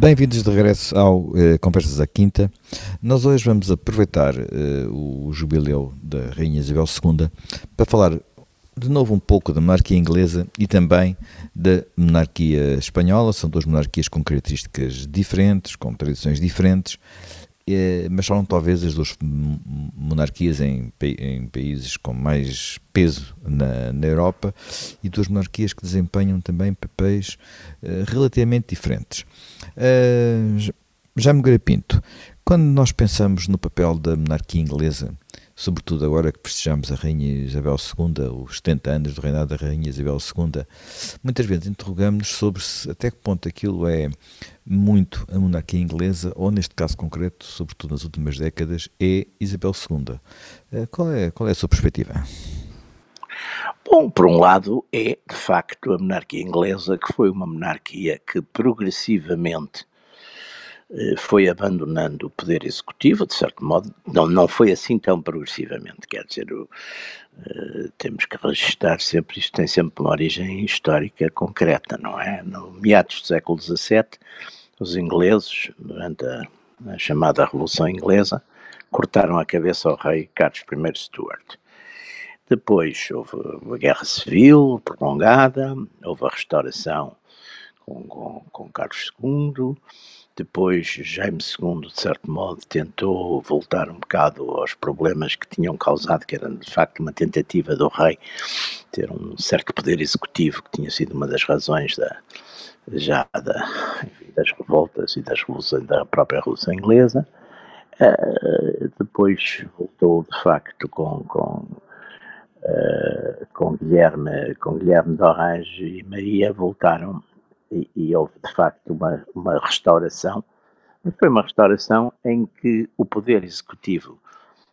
Bem-vindos de regresso ao eh, Conversas à Quinta. Nós hoje vamos aproveitar eh, o jubileu da Rainha Isabel II para falar de novo um pouco da monarquia inglesa e também da monarquia espanhola. São duas monarquias com características diferentes, com tradições diferentes, mas são talvez as duas monarquias em, em países com mais peso na, na, Europa e duas monarquias que desempenham também papéis uh, relativamente diferentes. Uh, Jaime Garapinto, quando nós pensamos no papel da monarquia inglesa, sobretudo agora que festejamos a Rainha Isabel II, os 70 anos do reinado da Rainha Isabel II, muitas vezes interrogamos-nos sobre se, até que ponto aquilo é muito a monarquia inglesa, ou neste caso concreto, sobretudo nas últimas décadas, é Isabel II. Eh, qual é, qual é a sua perspectiva? Bom, por um lado, é de facto a monarquia inglesa, que foi uma monarquia que progressivamente foi abandonando o poder executivo, de certo modo, não, não foi assim tão progressivamente, quer dizer, o, uh, temos que registrar sempre, isto tem sempre uma origem histórica concreta, não é? No meados do século XVII, os ingleses, durante a, a chamada Revolução Inglesa, cortaram a cabeça ao rei Carlos I Stuart. Depois houve a Guerra Civil prolongada, houve a restauração com, com, com Carlos II, depois, Jaime II, de certo modo, tentou voltar um bocado aos problemas que tinham causado, que era de facto uma tentativa do rei ter um certo poder executivo, que tinha sido uma das razões da, já da, das revoltas e das revoluções da própria Revolução Inglesa. Uh, depois voltou, de facto, com, com, uh, com, Guilherme, com Guilherme de Orange e Maria, voltaram e, e houve de facto uma, uma restauração, mas foi uma restauração em que o poder executivo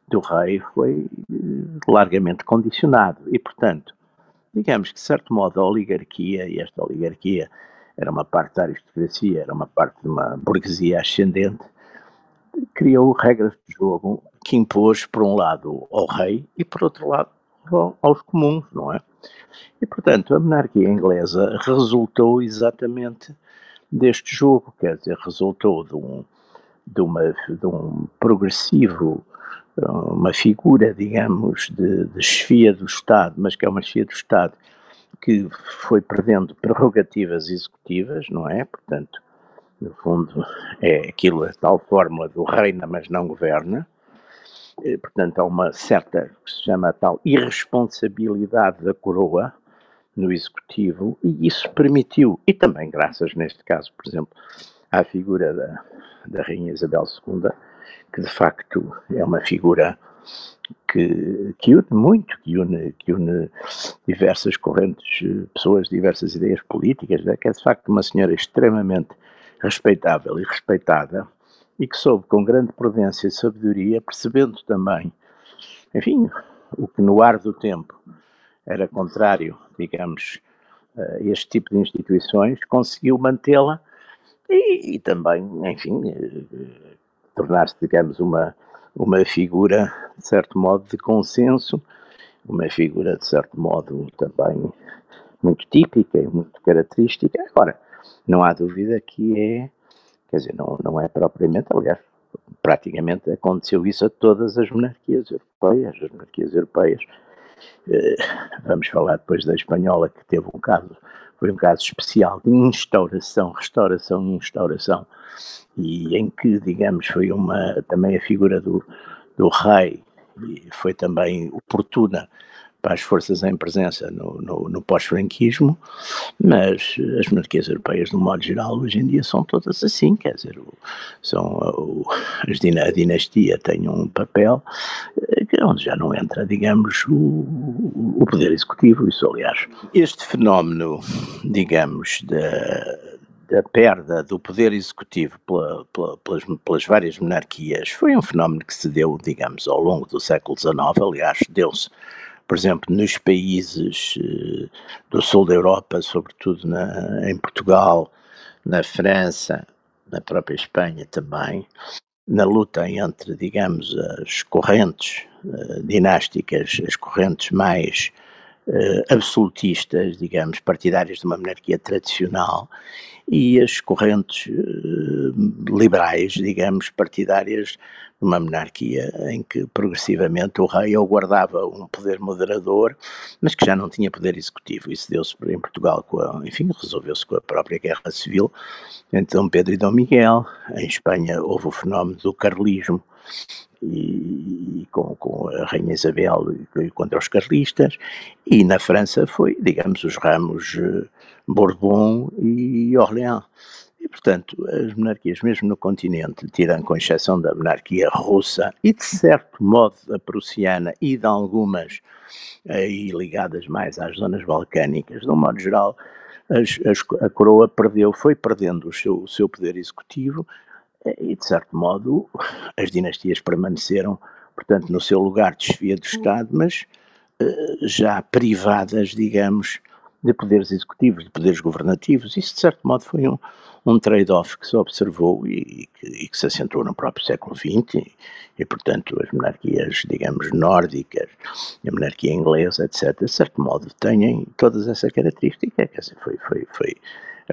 do rei foi eh, largamente condicionado. E, portanto, digamos que, de certo modo, a oligarquia, e esta oligarquia era uma parte da aristocracia, era uma parte de uma burguesia ascendente, criou regras de jogo que impôs, por um lado, ao rei e, por outro lado, aos comuns, não é? E, portanto, a monarquia inglesa resultou exatamente deste jogo, quer dizer, resultou de um, de uma, de um progressivo, uma figura, digamos, de, de chefia do Estado, mas que é uma chefia do Estado que foi perdendo prerrogativas executivas, não é? Portanto, no fundo, é aquilo, a tal fórmula do reina, mas não governa, eh, portanto, há uma certa, que se chama tal irresponsabilidade da coroa no executivo, e isso permitiu, e também graças, neste caso, por exemplo, à figura da, da Rainha Isabel II, que de facto é uma figura que, que une muito, que une, que une diversas correntes, pessoas de diversas ideias políticas, né? que é de facto uma senhora extremamente respeitável e respeitada, e que soube com grande prudência e sabedoria, percebendo também, enfim, o que no ar do tempo era contrário, digamos, a este tipo de instituições, conseguiu mantê-la e, e, também, enfim, eh, tornar-se, digamos, uma, uma figura, de certo modo, de consenso, uma figura, de certo modo, também muito típica e muito característica. Agora, não há dúvida que é Quer dizer, não, não é propriamente, aliás, praticamente aconteceu isso a todas as monarquias europeias. As monarquias europeias, eh, vamos falar depois da espanhola, que teve um caso, foi um caso especial de instauração, restauração e instauração, e em que, digamos, foi uma, também a figura do, do rei, foi também oportuna as forças em presença no, no, no pós-franquismo, mas as monarquias europeias, de um modo geral, hoje em dia são todas assim, quer dizer, são, o, a dinastia tem um papel eh, que onde já não entra, digamos, o, o poder executivo, isso aliás. Este fenómeno, digamos, da, da perda do poder executivo pela, pela, pelas, pelas, várias monarquias foi um fenómeno que se deu, digamos, ao longo do século XIX, aliás, deu-se por exemplo, nos países uh, do sul da Europa, sobretudo na, em Portugal, na França, na própria Espanha também, na luta entre, digamos, as correntes uh, dinásticas, as correntes mais uh, absolutistas, digamos, partidárias de uma monarquia tradicional, e as correntes liberais, digamos, partidárias uma monarquia em que progressivamente o rei ou guardava um poder moderador, mas que já não tinha poder executivo. Isso deu-se em Portugal, com a, enfim, resolveu-se com a própria guerra civil entre Dom Pedro e Dom Miguel. Em Espanha houve o fenómeno do carlismo, e, e com, com, a Rainha Isabel contra os carlistas, e na França foi, digamos, os ramos uh, Bourbon e Orléans. E, portanto, as monarquias, mesmo no continente, tirando com exceção da monarquia russa e, de certo modo, a prussiana e de algumas aí ligadas mais às zonas balcânicas, de um modo geral, as, as, a coroa perdeu, foi perdendo o seu, o seu poder executivo e, de certo modo, as dinastias permaneceram, portanto, no seu lugar de chefia do Estado, mas uh, já privadas, digamos, de poderes executivos, de poderes governativos. Isso, de certo modo, foi um, um trade-off que se observou e, e, que, e, que, se acentuou no próprio século XX, e, e, portanto, as monarquias, digamos, nórdicas, a monarquia inglesa, etc., de certo modo, têm todas essas características. Quer dizer, foi, foi, foi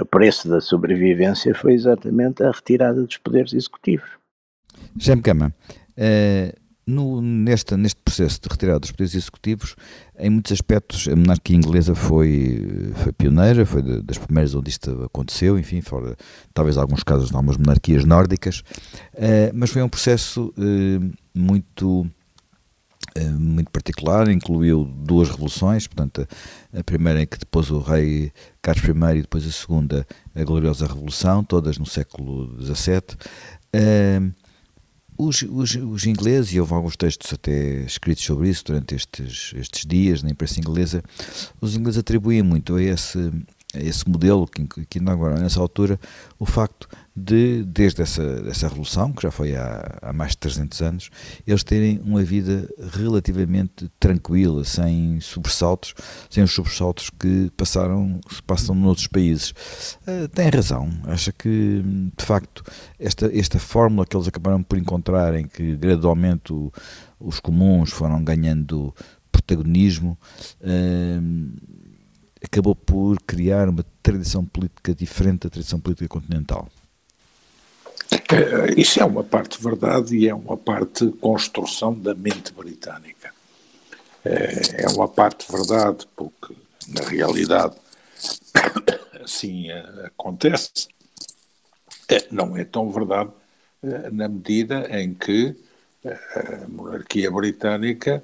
o preço da sobrevivência foi exatamente a retirada dos poderes executivos. Cama, uh, no, neste, neste processo de retirada dos poderes executivos, em muitos aspectos, a monarquia inglesa foi, foi pioneira, foi das primeiras onde isto aconteceu, enfim, fora talvez alguns casos de algumas monarquias nórdicas, uh, mas foi um processo uh, muito eh, muito particular, incluiu duas revoluções, portanto, a, primeira em que depois o rei Carlos I e depois a segunda, a gloriosa Revolução, todas no século XVII. Uh, os, os, os, ingleses, e houve alguns textos até escritos sobre isso durante estes, estes dias na imprensa inglesa, os ingleses atribuem muito a esse, esse modelo que, que agora, nessa altura, o facto de, desde essa, essa revolução, que já foi há, há, mais de 300 anos, eles terem uma vida relativamente tranquila, sem sobressaltos, sem os sobressaltos que passaram, se passam noutros países. Uh, tem razão, acha que, de facto, esta, esta fórmula que eles acabaram por encontrar, em que gradualmente o, os comuns foram ganhando protagonismo, uh, acabou por criar uma tradição política diferente da tradição política continental. É, isso é uma parte verdade e é uma parte construção da mente britânica. É, é uma parte verdade porque, na realidade, assim é, acontece. É, não é tão verdade é, na medida em que a monarquia britânica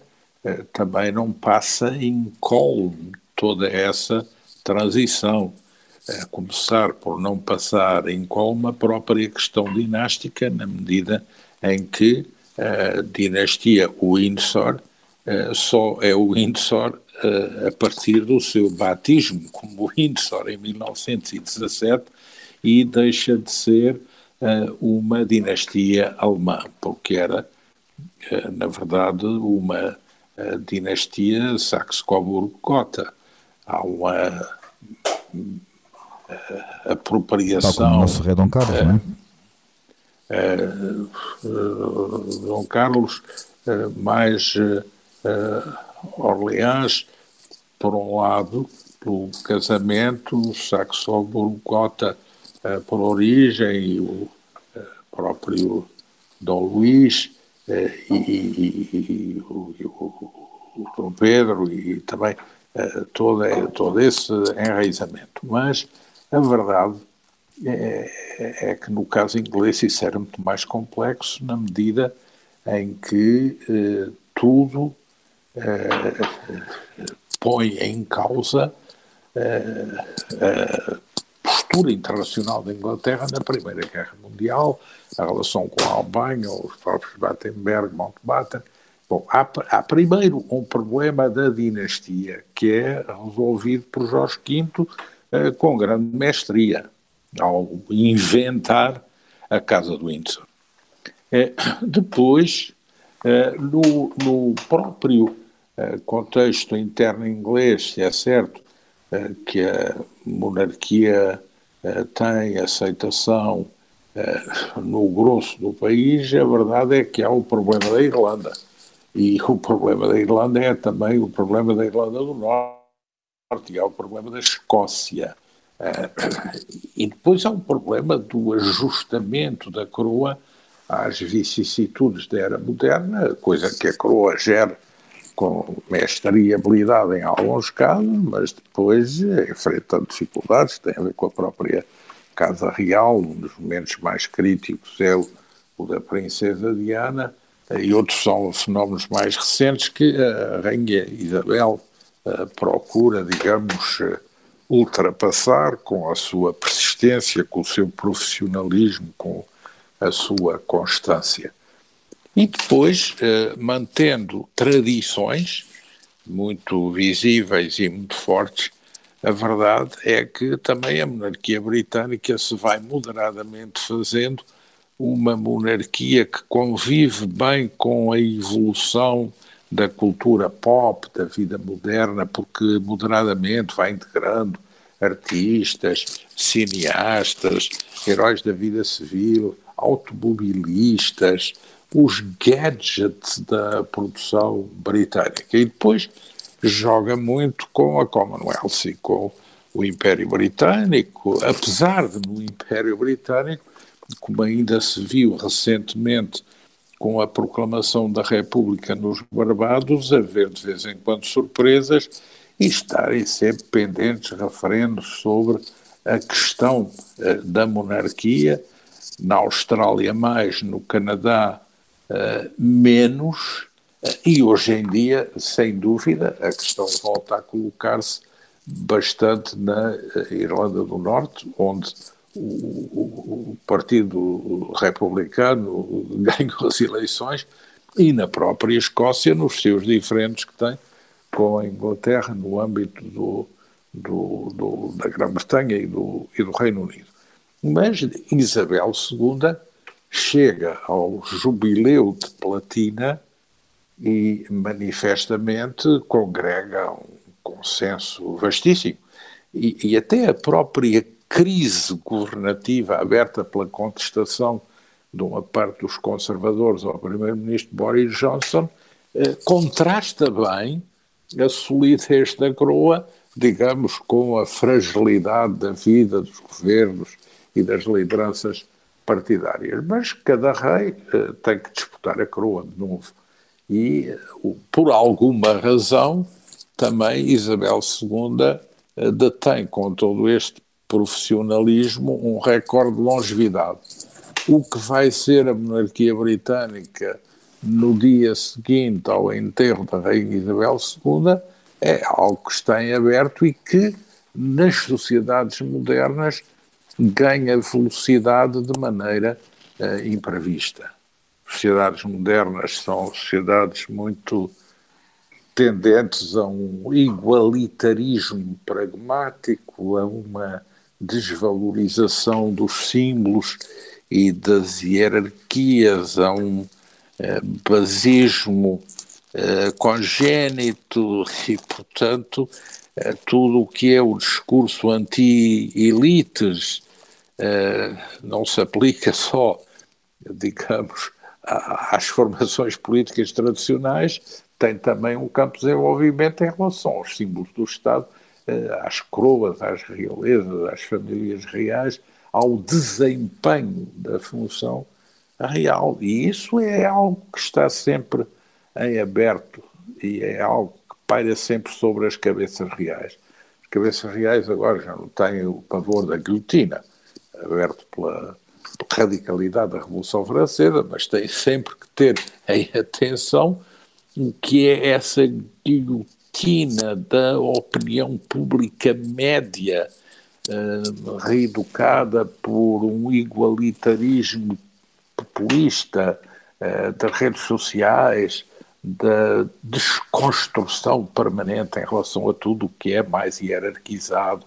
também não passa incólume toda essa transição, a começar por não passar em colma a própria questão dinástica, na medida em que a dinastia Windsor uh, só é o Windsor a partir do seu batismo como Windsor em 1917 e deixa de ser uma dinastia alemã, porque era, na verdade, uma dinastia Saxe-Coburg-Gotha há uma uh, apropriação. Tal como o nosso rei Dom Carlos, uh, não é? Uh, Dom Carlos, mais Orleans, por um lado, pelo casamento, Saxo-Gotha por origem, e o próprio Dom Luís, e, e, e, e o, o, Dom Pedro, e também uh, todo, todo esse enraizamento. Mas a verdade é, é, que no caso inglês isso era muito mais complexo na medida em que uh, tudo uh, põe em causa a postura internacional da Inglaterra na Primeira Guerra Mundial, a relação com a Alemanha, os próprios Battenberg, Mountbatten, Bom, há, há, primeiro um problema da dinastia, que é resolvido por Jorge V eh, com grande mestria, ao inventar a Casa do Windsor. Eh, depois, eh, no, no, próprio contexto interno inglês, se é certo que a monarquia tem aceitação no grosso do país, a verdade é que há o problema da Irlanda e o problema da Irlanda é também o problema da Irlanda do Norte, há o problema da Escócia. E depois há o problema do ajustamento da coroa às vicissitudes da era moderna, coisa que a coroa gera com mestria e habilidade em alguns casos, mas depois enfrenta dificuldades, tem a ver com a própria Casa Real, um dos momentos mais críticos é o, o da Princesa Diana, e outros são fenómenos mais recentes que a Rainha Isabel uh, procura, digamos, uh, ultrapassar com a sua persistência, com o seu profissionalismo, com a sua constância. E depois, uh, mantendo tradições muito visíveis e muito fortes, a verdade é que também a monarquia britânica se vai moderadamente fazendo uma monarquia que convive bem com a evolução da cultura pop, da vida moderna, porque moderadamente vai integrando artistas, cineastas, heróis da vida civil, automobilistas, os gadgets da produção britânica. E depois joga muito com a Commonwealth e com o Império Britânico, apesar de no Império Britânico como ainda se viu recentemente com a proclamação da República nos Barbados, haver de vez em quando surpresas e estarem sempre pendentes referendos sobre a questão uh, da monarquia, na Austrália mais, no Canadá uh, menos, uh, e hoje em dia, sem dúvida, a questão volta a colocar-se bastante na Irlanda do Norte, onde o, Partido Republicano ganhou as eleições e na própria Escócia, nos seus diferentes que tem com a Inglaterra no âmbito do, do, do da Grã-Bretanha e do, e do Reino Unido. Mas Isabel II chega ao jubileu de platina e manifestamente congrega um consenso vastíssimo. E, e até a própria crise governativa aberta pela contestação de uma parte dos conservadores ao primeiro-ministro Boris Johnson, eh, contrasta bem a solidez da coroa, digamos, com a fragilidade da vida dos governos e das lideranças partidárias. Mas cada rei eh, tem que disputar a coroa de novo. E, eh, por alguma razão, também Isabel II eh, detém com todo este profissionalismo um recorde de longevidade. O que vai ser a monarquia britânica no dia seguinte ao enterro da Rainha Isabel II é algo que está em aberto e que nas sociedades modernas ganha velocidade de maneira uh, imprevista. Sociedades modernas são sociedades muito tendentes a um igualitarismo pragmático, a uma desvalorização dos símbolos e das hierarquias, a um eh, basismo eh, congénito e, portanto, eh, tudo o que é o discurso anti-elites eh, não se aplica só, digamos, às formações políticas tradicionais, tem também um campo de desenvolvimento em relação aos símbolos do Estado às coroas, às realezas, às famílias reais, ao desempenho da função real. E isso é algo que está sempre em aberto e é algo que paira sempre sobre as cabeças reais. As cabeças reais agora já não têm o pavor da guilhotina, aberto pela radicalidade da Revolução Francesa, mas têm sempre que ter em atenção o que é essa guilhotina rotina da opinião pública média, uh, reeducada por um igualitarismo populista uh, das redes sociais, da desconstrução permanente em relação a tudo o que é mais hierarquizado,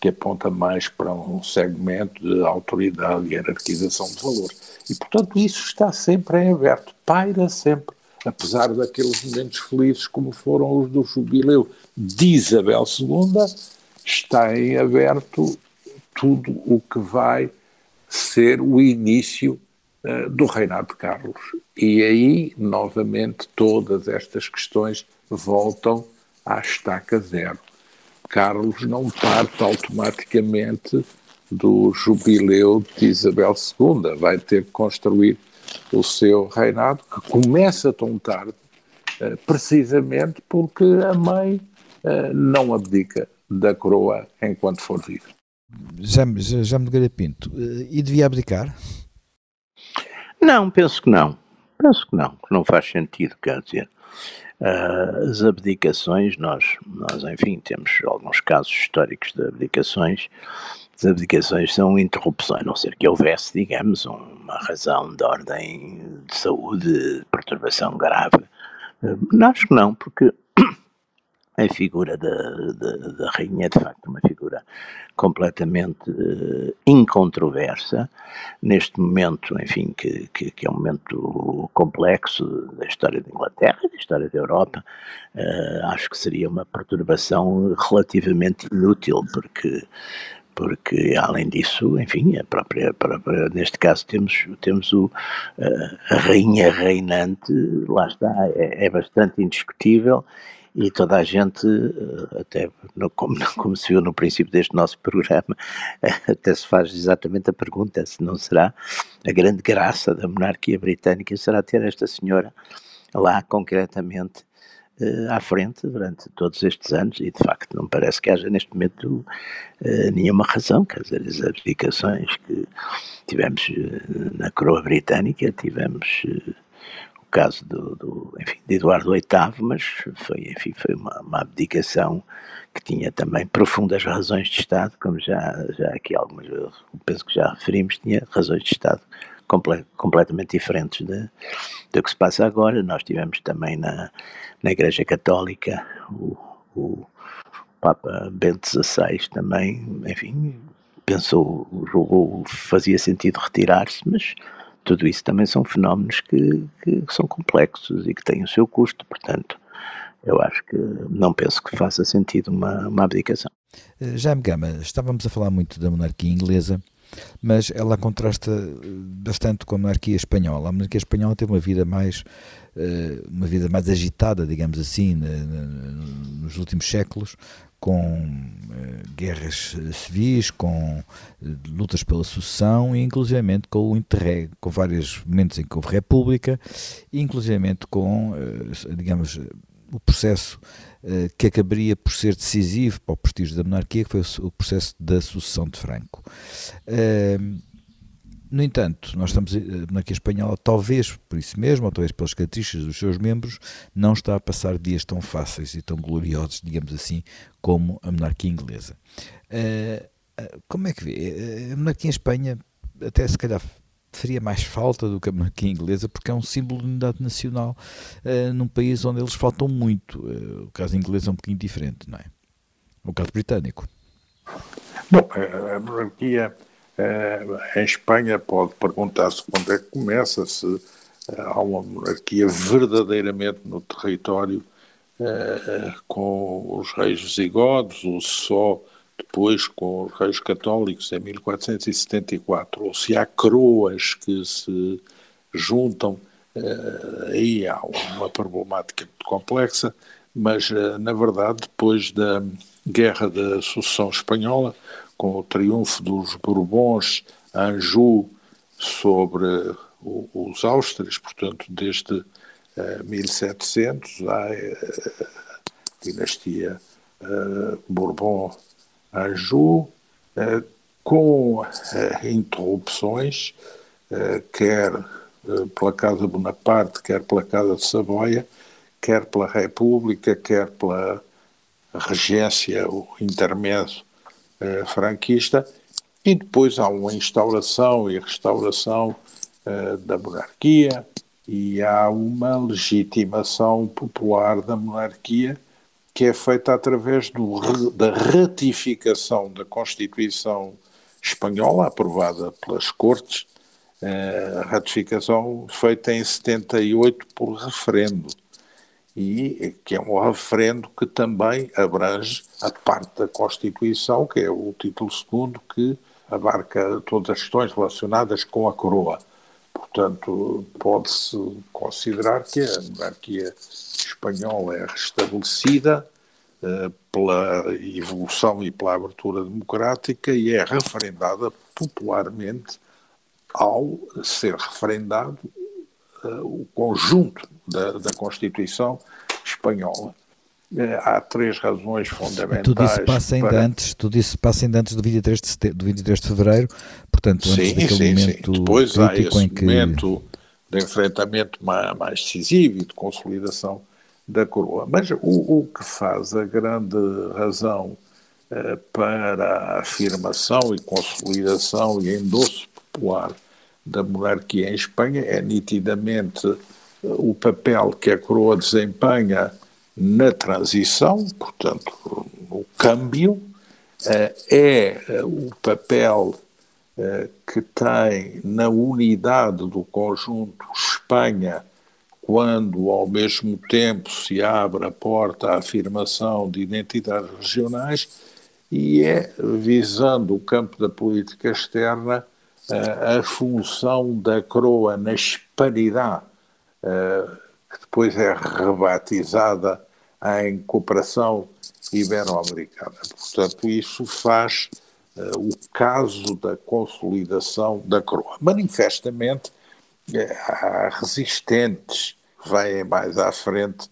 que aponta mais para um segmento de autoridade e hierarquização de valores. E, portanto, isso está sempre em aberto, paira sempre apesar daqueles momentos felizes como foram os do jubileu de Isabel II, está em aberto tudo o que vai ser o início uh, do reinado de Carlos. E aí, novamente, todas estas questões voltam à estaca zero. Carlos não parte automaticamente do jubileu de Isabel II, vai ter que construir o seu reinado, que começa tão tarde, eh, precisamente porque a mãe eh, não abdica da coroa enquanto for viva. Já, já, já me Pinto, eh, e devia abdicar? Não, penso que não. Penso que não, que não faz sentido, quer dizer, as abdicações, nós, nós, enfim, temos alguns casos históricos de abdicações, as abdicações são interrupções, a não ser que houvesse, digamos, uma razão de ordem de saúde, de perturbação grave. Uh, acho que não, porque a figura da, da, da, rainha é de facto uma figura completamente uh, incontroversa, neste momento, enfim, que, que, que, é um momento complexo da história da Inglaterra e da história da Europa, uh, acho que seria uma perturbação relativamente inútil, porque porque além disso, enfim, a própria, a própria, neste caso temos, temos o, a rainha reinante, lá está, é, é bastante indiscutível e toda a gente, eh, até no, como, como, se viu no princípio deste nosso programa, até se faz exatamente a pergunta se não será a grande graça da monarquia britânica será ter esta senhora lá concretamente à frente durante todos estes anos e de facto não parece que haja neste momento uh, nenhuma razão, quer dizer, as abdicações que tivemos uh, na coroa britânica, tivemos caso do, do, enfim, de Eduardo VIII, mas foi, enfim, foi uma, uma, abdicação que tinha também profundas razões de Estado, como já, já aqui algumas vezes, penso que já referimos, tinha razões de Estado comple completamente diferentes do que se passa agora. Nós tivemos também na, na Igreja Católica o, o Papa Bento XVI também, enfim, pensou, julgou, fazia sentido retirar-se, mas tudo isso também são fenómenos que, que, são complexos e que têm o seu custo, portanto, eu acho que não penso que faça sentido uma, uma abdicação. Eh, Jaime Gama, estávamos a falar muito da monarquia inglesa, mas ela contrasta eh, bastante com a monarquia espanhola. A monarquia espanhola teve uma vida mais eh, uma vida mais agitada, digamos assim, nos últimos séculos, com uh, guerras civis, com lutas pela sucessão e inclusivamente com o interreg, com vários momentos em que houve república, e inclusivamente com, digamos, o processo que acabaria por ser decisivo para o prestígio da monarquia, que foi o, processo da sucessão de Franco. No entanto, nós estamos, a monarquia espanhola, talvez por isso mesmo, ou talvez pelas características dos seus membros, não está a passar dias tão fáceis e tão gloriosos, digamos assim, como a monarquia inglesa. Uh, como é que vê? A monarquia em Espanha, até se calhar faria mais falta do que a monarquia inglesa, porque é um símbolo de unidade nacional uh, num país onde eles faltam muito. Uh, o caso inglês é um bocadinho diferente, não é? O caso britânico. Bom, a monarquia em Espanha pode perguntar-se quando é que começa, se há uma monarquia verdadeiramente no território eh, com os reis visigodos, ou só depois com os reis católicos em 1474, ou se há coroas que se juntam, eh, aí há uma problemática muito complexa, mas eh, na verdade depois da Guerra da Sucessão Espanhola, com o triunfo dos Bourbons Anjou sobre os Áustrias, portanto desde 1700, eh, a dinastia eh, Bourbon-Anjou, com interrupções, quer pela Casa Bonaparte, quer pela Casa de Saboia, quer pela República, quer pela regência, o intermédio franquista, e depois há uma instauração e restauração da monarquia, e há uma legitimação popular da monarquia que é feita através do, da ratificação da Constituição espanhola, aprovada pelas Cortes, eh, a ratificação feita em 78 por referendo, e que é um referendo que também abrange a parte da Constituição, que é o título segundo, que abarca todas as questões relacionadas com a coroa. Portanto, pode-se considerar que a monarquia espanhola é restabelecida uh, pela evolução e pela abertura democrática e é referendada popularmente ao ser referendado uh, o conjunto da, da Constituição espanhola. Há três razões fundamentais. Tu disse passa ainda para... antes, tu disse passa ainda antes do 23 de, setembro, do 23 de fevereiro, portanto, antes sim, daquele sim, momento sim. Depois há esse em que... momento de enfrentamento mais decisivo e de consolidação da coroa. Mas o, o que faz a grande razão eh, para a afirmação e consolidação e endosso popular da monarquia em Espanha é nitidamente eh, o papel que a coroa desempenha na transição, portanto, no câmbio, eh, é eh, o papel eh, que tem na unidade do conjunto Espanha, quando ao mesmo tempo se abre a porta à afirmação de identidades regionais, e é, visando o campo da política externa, a função da coroa na hispanidade, que depois é rebatizada em cooperação ibero-americana. Portanto, isso faz uh, o caso da consolidação da coroa. Manifestamente, uh, há resistentes que vêm mais à frente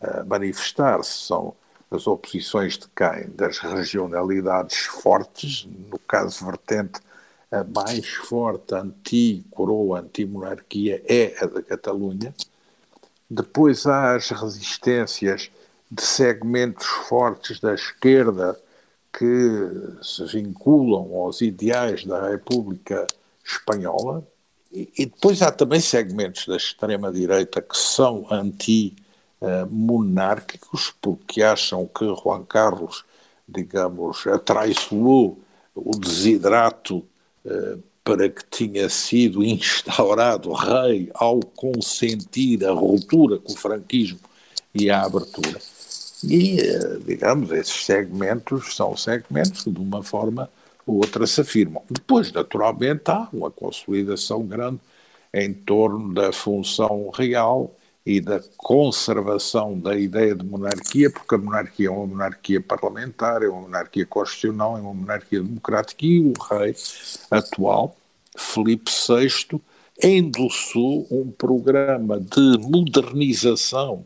a manifestar-se. São as oposições de quem? Das regionalidades fortes, no caso vertente a mais forte anti-coroa, anti-monarquia é a da Catalunha. Depois há as resistências de segmentos fortes da esquerda que se vinculam aos ideais da República Espanhola, e, e depois há também segmentos da extrema-direita que são anti-monárquicos, porque acham que Juan Carlos, digamos, atraiçoou o desidrato eh, para que tinha sido instaurado rei ao consentir a ruptura com o franquismo e a abertura. E, eh, digamos, esses segmentos são segmentos que de uma forma ou outra se afirmam. Depois, naturalmente, há uma consolidação grande em torno da função real e da conservação da ideia de monarquia, porque a monarquia é uma monarquia parlamentar, é uma monarquia constitucional, é uma monarquia democrática, e o rei atual, Felipe VI, endossou um programa de modernização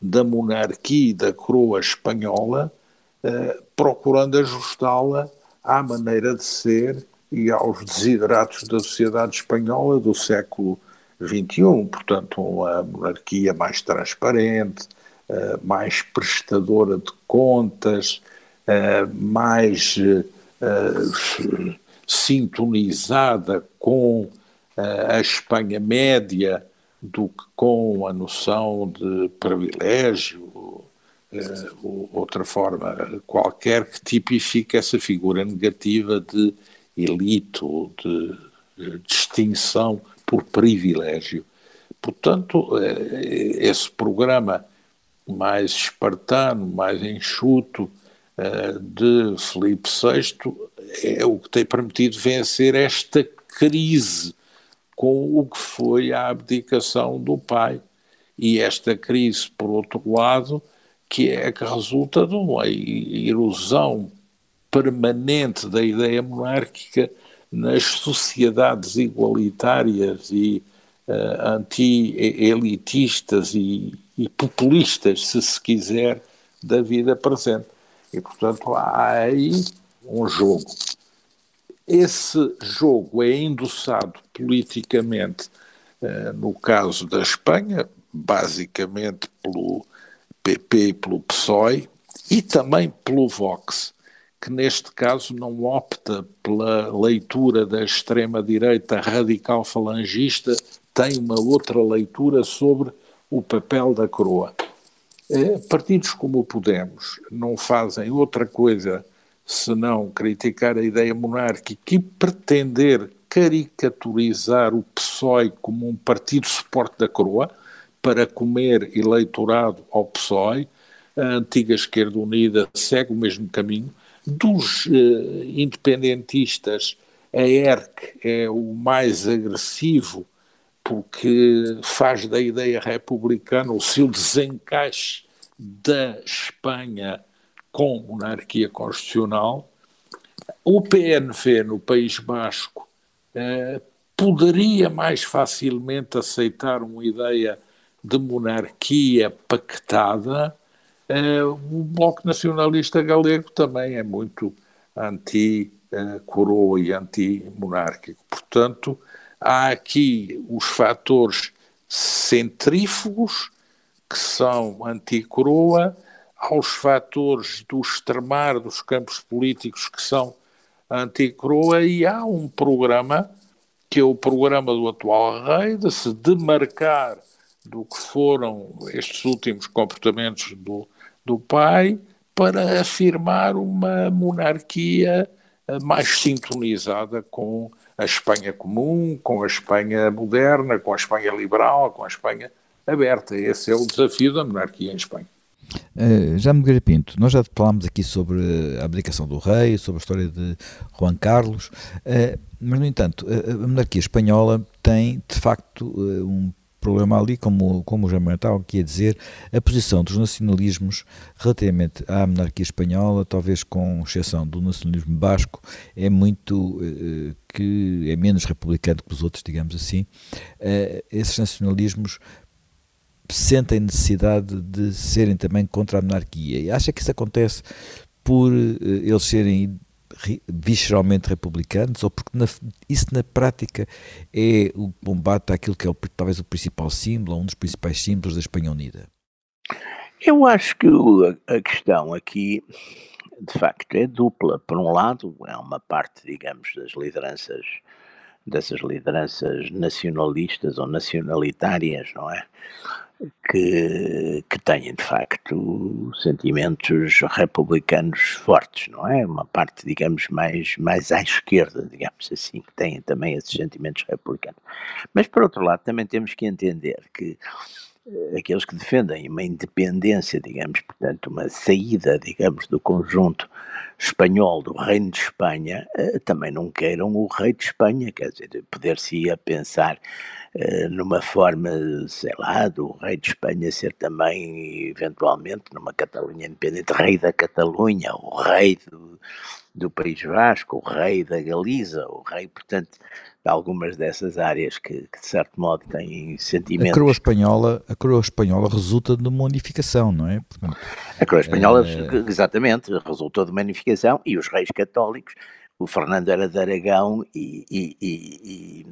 da monarquia e da coroa espanhola, eh, procurando ajustá-la à maneira de ser e aos desideratos da sociedade espanhola do século XXI. Portanto, uma monarquia mais transparente, eh, mais prestadora de contas, eh, mais eh, sintonizada com eh, a Espanha média do que com a noção de privilégio, eh, ou outra forma qualquer que tipifique essa figura negativa de elite ou de distinção por privilégio. Portanto, eh, esse programa mais espartano, mais enxuto eh, de Felipe VI é o que tem permitido vencer esta crise com o que foi a abdicação do pai. E esta crise, por outro lado, que é que resulta de uma erosão permanente da ideia monárquica nas sociedades igualitárias e uh, anti-elitistas e, e, populistas, se se quiser, da vida presente. E, portanto, há aí um jogo esse jogo é endossado politicamente, uh, no caso da Espanha, basicamente pelo PP e pelo PSOE, e também pelo Vox, que neste caso não opta pela leitura da extrema-direita radical falangista, tem uma outra leitura sobre o papel da coroa. Eh, partidos como o Podemos não fazem outra coisa senão criticar a ideia monárquica e pretender caricaturizar o PSOE como um partido suporte da coroa para comer eleitorado ao PSOE, a antiga esquerda unida segue o mesmo caminho. Dos uh, independentistas, a ERC é o mais agressivo porque faz da ideia republicana o seu desencaixe da Espanha com monarquia constitucional, o PNV no País Basco eh, poderia mais facilmente aceitar uma ideia de monarquia pactada. Eh, o Bloco Nacionalista Galego também é muito anti-coroa e anti-monárquico. Portanto, há aqui os fatores centrífugos, que são anti-coroa, aos fatores do extremar dos campos políticos, que são anti-coroa, e há um programa, que é o programa do atual rei, de se demarcar do que foram estes últimos comportamentos do, do pai, para afirmar uma monarquia eh, mais sintonizada com a Espanha comum, com a Espanha moderna, com a Espanha liberal, com a Espanha aberta. Esse é o desafio da monarquia em Espanha. Uh, já me Pinto, nós já falámos aqui sobre a abdicação do rei, sobre a história de Juan Carlos, uh, mas no entanto, a, a monarquia espanhola tem de facto uh, um problema ali, como, como o Jamal estava aqui a dizer, a posição dos nacionalismos relativamente à monarquia espanhola, talvez com exceção do nacionalismo basco, é muito que é menos republicano que os outros, digamos assim. Esses nacionalismos sentem necessidade de serem também contra a monarquia. E acha que isso acontece por uh, eles serem visceralmente republicanos ou porque na, isso na prática é o combate àquilo que é o, talvez o principal símbolo, um dos principais símbolos da Espanha Unida? Eu acho que a questão aqui, de facto, é dupla. Por um lado, é uma parte, digamos, das lideranças, dessas lideranças nacionalistas ou nacionalitárias, não é? Que, que têm, de facto, sentimentos republicanos fortes, não é? Uma parte, digamos, mais, mais à esquerda, digamos assim, que têm também esses sentimentos republicanos. Mas, por outro lado, também temos que entender que aqueles que defendem uma independência, digamos, portanto, uma saída, digamos, do conjunto espanhol do Reino de Espanha, eh, também não queiram o rei de Espanha, quer dizer, poder-se-ia pensar eh, numa forma, sei lá, do rei de Espanha ser também, eventualmente, numa Catalunha independente, rei da Catalunha, o rei do, do País Vasco, o rei da Galiza, o rei, portanto, de algumas dessas áreas que, que de certo modo têm sentimentos. A coroa espanhola, a coroa espanhola resulta de uma unificação, não é? Portanto, a coroa espanhola, é... exatamente, resultou de uma unificação e os reis católicos, o Fernando era de Aragão e, e, e,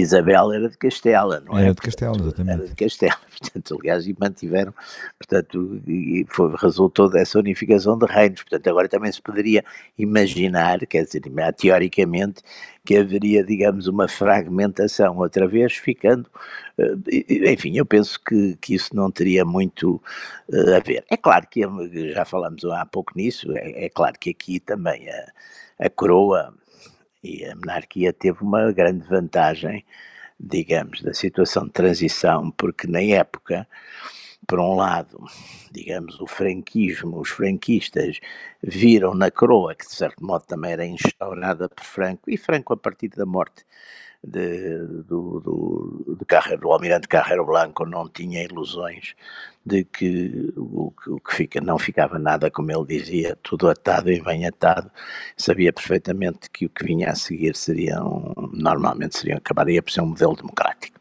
Isabel era de Castela, não é? Era de Castela, exatamente. Era de Castela, portanto, aliás, e mantiveram, portanto, e foi, resultou dessa unificação de reinos, portanto, agora também se poderia imaginar, quer dizer, teoricamente, que haveria, digamos, uma fragmentação outra vez, ficando, eh, enfim, eu penso que, que isso não teria muito eh, a ver. É claro que, já falamos há pouco nisso, é, é claro que aqui também a, a coroa e a monarquia teve uma grande vantagem, digamos, da situação de transição, porque na época, por um lado, digamos, o franquismo, os franquistas viram na coroa, que de certo modo também era instaurada por Franco, e Franco a partir da morte de, do, do, de Carreiro, do almirante Carreiro Blanco não tinha ilusões de que o, o, que fica não ficava nada como ele dizia, tudo atado e bem atado, sabia perfeitamente que o que vinha a seguir seriam, normalmente seriam, acabaria por ser um modelo democrático.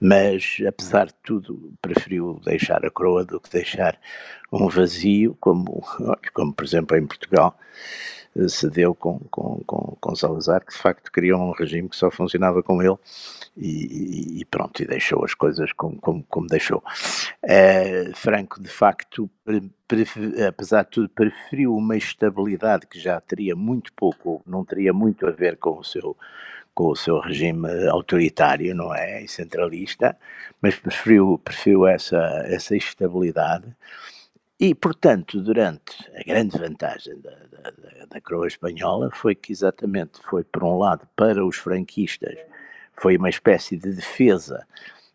Mas, apesar de tudo, preferiu deixar a coroa do que deixar um vazio, como, como por exemplo em Portugal, se deu com, com, com, com Salazar, que de facto criou um regime que só funcionava com ele e, e pronto, e deixou as coisas como, como, como deixou. Uh, Franco, de facto, apesar de tudo, preferiu uma estabilidade que já teria muito pouco, não teria muito a ver com o seu com o seu regime autoritário, não é, e centralista, mas preferiu, preferiu essa, essa estabilidade. E, portanto, durante a grande vantagem da, da, da, coroa espanhola foi que exatamente foi, por um lado, para os franquistas, foi uma espécie de defesa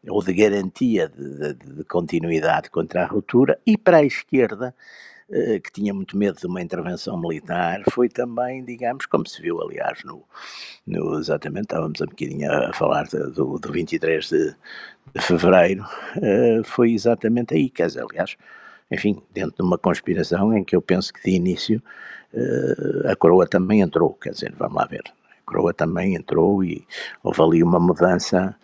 ou de garantia de, de, de continuidade contra a ruptura, e para a esquerda, que tinha muito medo de uma intervenção militar, foi também, digamos, como se viu, aliás, no, no exatamente, estávamos um bocadinho a falar do, do 23 de, de fevereiro, eh, foi exatamente aí, quer dizer, aliás, enfim, dentro de uma conspiração em que eu penso que de início a coroa também entrou, quer dizer, vamos lá ver. A coroa também entrou e houve ali uma mudança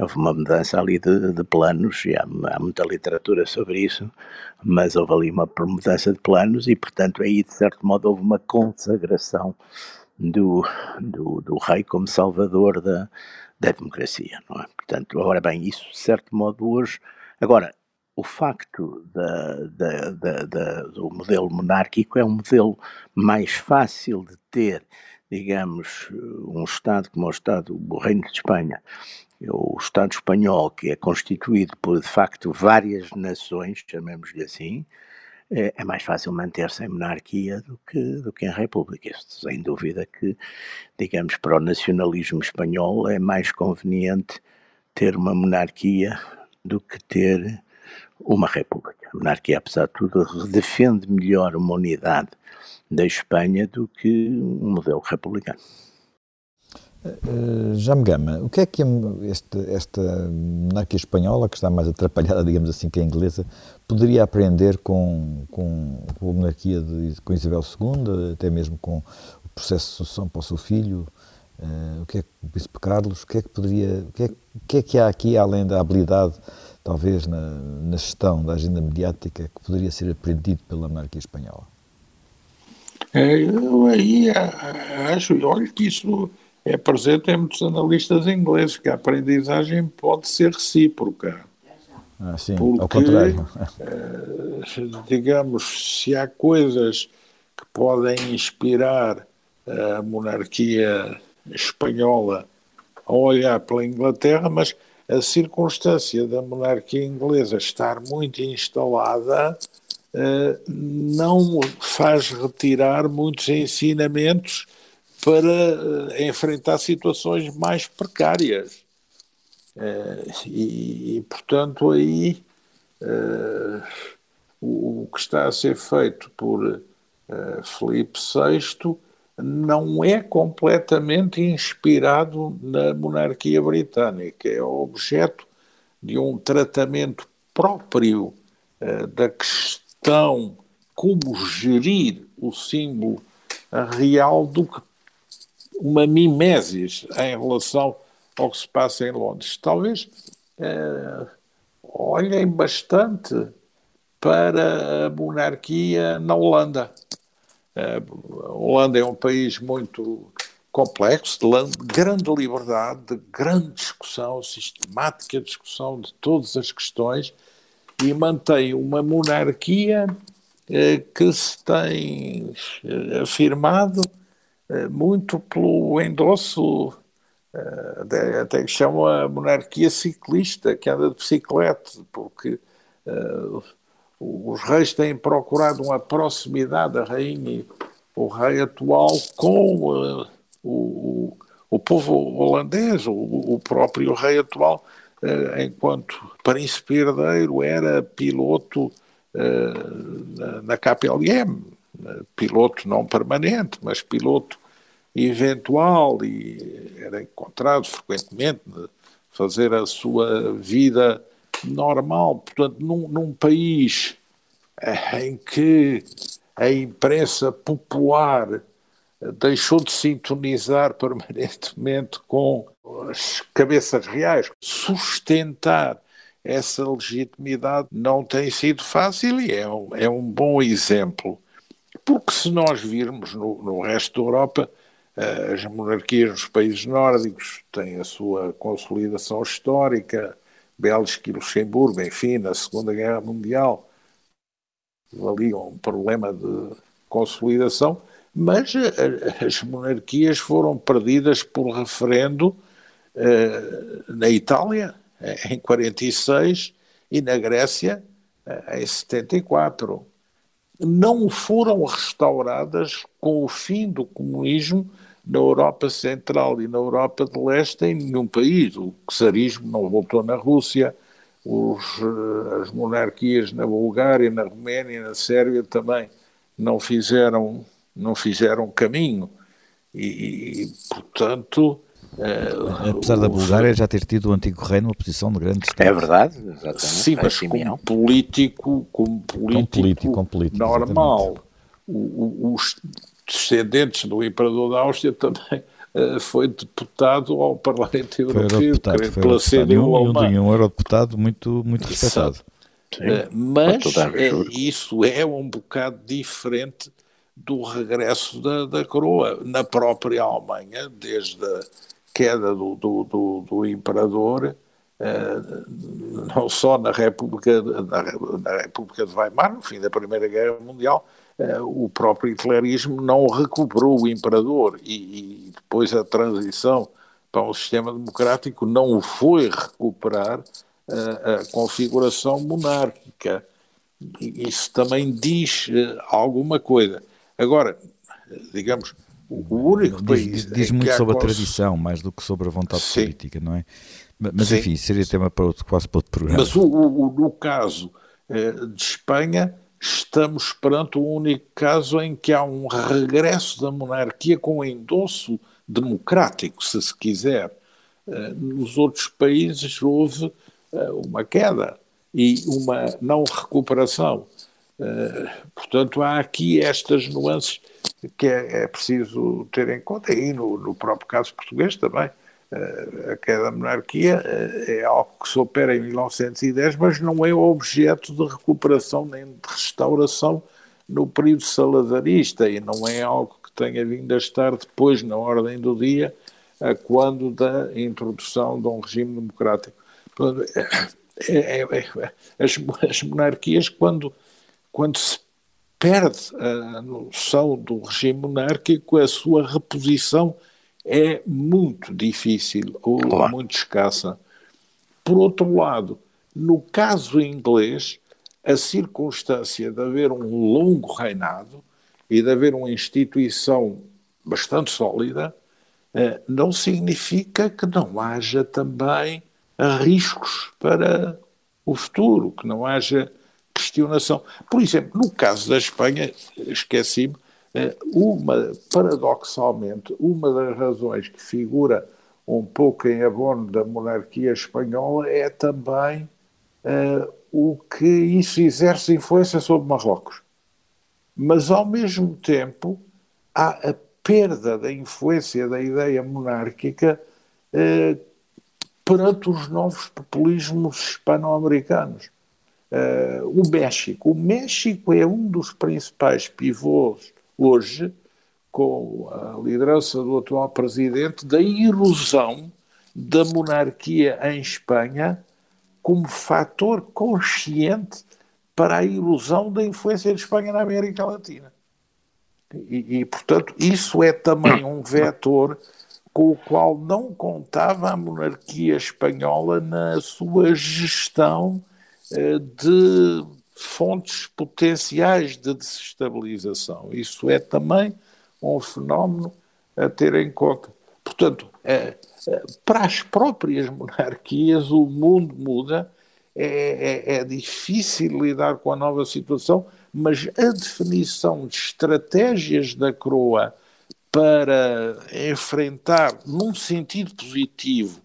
houve uma mudança ali de, de planos, e há, há, muita literatura sobre isso, mas houve ali uma mudança de planos e, portanto, aí, de certo modo, houve uma consagração do, do, do rei como salvador da, da democracia, não é? Portanto, agora bem, isso, de certo modo, hoje... Agora, o facto da, da, da, do modelo monárquico é um modelo mais fácil de ter, digamos, um Estado como o Estado, o Reino de Espanha, o Estado espanhol, que é constituído por, de facto, várias nações, chamemos-lhe assim, é, é, mais fácil manter-se em monarquia do que, do que em república. Isso, sem dúvida que, digamos, para o nacionalismo espanhol é mais conveniente ter uma monarquia do que ter uma república. A monarquia, apesar de tudo, defende melhor uma unidade da Espanha do que um modelo republicano. Uh, já me gama, o que é que este, esta monarquia espanhola, que está mais atrapalhada, digamos assim, que a inglesa, poderia aprender com, com, com a monarquia de, com Isabel II, até mesmo com o processo de sucessão para o seu filho? Uh, o que é que o Príncipe Carlos, o que é que poderia, o que é, o que, é que há aqui, além da habilidade, talvez, na, na gestão da agenda mediática, que poderia ser aprendido pela monarquia espanhola? É, eu aí acho, olha que isso é presente em muitos analistas ingleses, que a aprendizagem pode ser recíproca. Ah, sim, porque, ao contrário. Eh, digamos, se há coisas que podem inspirar a monarquia espanhola a olhar pela Inglaterra, mas a circunstância da monarquia inglesa estar muito instalada não faz retirar muitos ensinamentos para uh, enfrentar situações mais precárias. Uh, e, e, portanto, aí o, o, que está a ser feito por Felipe VI não é completamente inspirado na monarquia britânica, é objeto de um tratamento próprio da questão como gerir o símbolo real do que uma mimesis em relação ao que se passa em Londres. Talvez eh, olhem bastante para a monarquia na Holanda. Eh, a Holanda é um país muito complexo, de grande liberdade, de grande discussão, sistemática discussão de todas as questões e mantém uma monarquia eh, que se tem eh, afirmado eh, muito pelo endosso, até que chamam a monarquia ciclista, que anda de bicicleta, porque os reis têm procurado uma proximidade da rainha, o rei atual, com uh, o, o povo holandês, o, o próprio rei atual, enquanto príncipe herdeiro era piloto na, na KPLM, piloto não permanente, mas piloto eventual e era encontrado frequentemente fazer a sua vida normal. Portanto, num, num país eh, em que a imprensa popular deixou de sintonizar permanentemente com as cabeças reais, sustentar essa legitimidade não tem sido fácil e é um, é um bom exemplo. Porque se nós virmos no, no resto da Europa, as monarquias nos países nórdicos têm a sua consolidação histórica, Bélgica e Luxemburgo, enfim, na Segunda Guerra Mundial, ali um problema de consolidação, mas as monarquias foram perdidas por referendo eh, na Itália, em 46, e na Grécia, em 74. Não foram restauradas com o fim do comunismo na Europa Central e na Europa de Leste em nenhum país. O czarismo não voltou na Rússia, os, eh, as monarquias na Bulgária, na Roménia na Sérvia também não fizeram, não fizeram caminho. E, e portanto, Uh, Apesar da Bulgária já ter tido o antigo reino uma posição de grande destaque. É verdade, exatamente. Sim, mas como político, como político, político, com político normal, o, o, os descendentes do imperador da Áustria também uh, foi deputado ao Parlamento Europeu, foi pela CDU alemã. E um, um eurodeputado muito, muito respeitado. Sim, uh, mas isso é um bocado diferente do regresso da, da coroa na própria Alemanha, desde a queda do, do, do, do imperador, eh, não só na República, na, na, República de Weimar, no fim da Primeira Guerra Mundial, eh, o próprio hitlerismo não recuperou o imperador e, e, depois a transição para um sistema democrático não foi recuperar eh, a configuração monárquica. Isso também diz alguma coisa. Agora, digamos, o único país. Diz, diz muito sobre a tradição, mais do que sobre a vontade Sim. política, não é? Mas, Sim. enfim, seria tema para outro, quase para outro programa. Mas o, o, no caso eh, de Espanha, estamos perante o único caso em que há um regresso da monarquia com endosso democrático, se se quiser. Eh, nos outros países houve eh, uma queda e uma não recuperação. Eh, portanto, há aqui estas nuances que é, é preciso ter em conta, e no, no próprio caso português também. Uh, a queda da monarquia uh, é algo que se opera em 1910, mas não é objeto de recuperação nem de restauração no período salazarista e não é algo que tenha vindo a estar depois na ordem do dia, quando da introdução de um regime democrático. É, é, é, as monarquias, quando quando se perde a noção do regime monárquico, a sua reposição é muito difícil ou claro. muito escassa. Por outro lado, no caso inglês, a circunstância de haver um longo reinado e de haver uma instituição bastante sólida eh, não significa que não haja também riscos para o futuro, que não haja questionação. Por exemplo, no caso da Espanha, esqueci-me, eh, uma, paradoxalmente, uma das razões que figura um pouco em abono da monarquia espanhola é também uh, o que isso exerce influência sobre Marrocos. Mas, ao mesmo tempo, há a perda da influência da ideia monárquica uh, perante os novos populismos hispano-americanos. Uh, o México. O México é um dos principais pivôs hoje, com a liderança do atual presidente, da erosão da monarquia em Espanha como fator consciente para a ilusão da influência de Espanha na América Latina. E, e, portanto, isso é também um vetor com o qual não contava a monarquia espanhola na sua gestão de fontes potenciais de desestabilização. Isso é também um fenómeno a ter em conta. Portanto, é, é, para as próprias monarquias, o mundo muda, é, é, é difícil lidar com a nova situação, mas a definição de estratégias da coroa para enfrentar, num sentido positivo,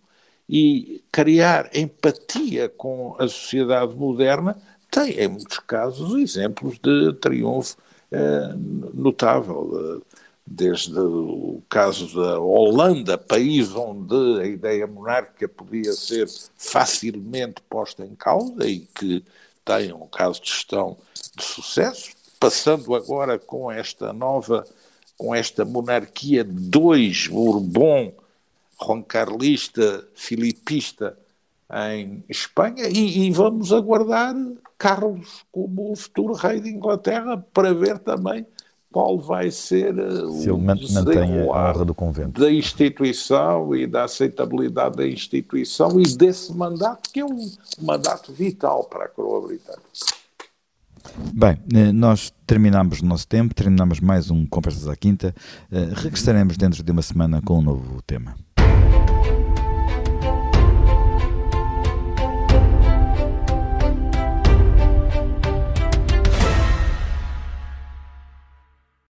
e criar empatia com a sociedade moderna, tem, em muitos casos, exemplos de triunfo eh, notável. Desde o caso da Holanda, país onde a ideia monárquica podia ser facilmente posta em causa e que tem um caso de gestão de sucesso, passando agora com esta nova, com esta monarquia 2 Bourbon roncarlista, filipista em Espanha e, e, vamos aguardar Carlos como o futuro rei de Inglaterra para ver também qual vai ser eh, Se o mantém a honra do convento da instituição e da aceitabilidade da instituição e desse mandato que é um mandato vital para a coroa britânica. Bem, eh, nós terminamos o nosso tempo, terminamos mais um Conversas à Quinta. Eh, regressaremos dentro de uma semana com um novo tema.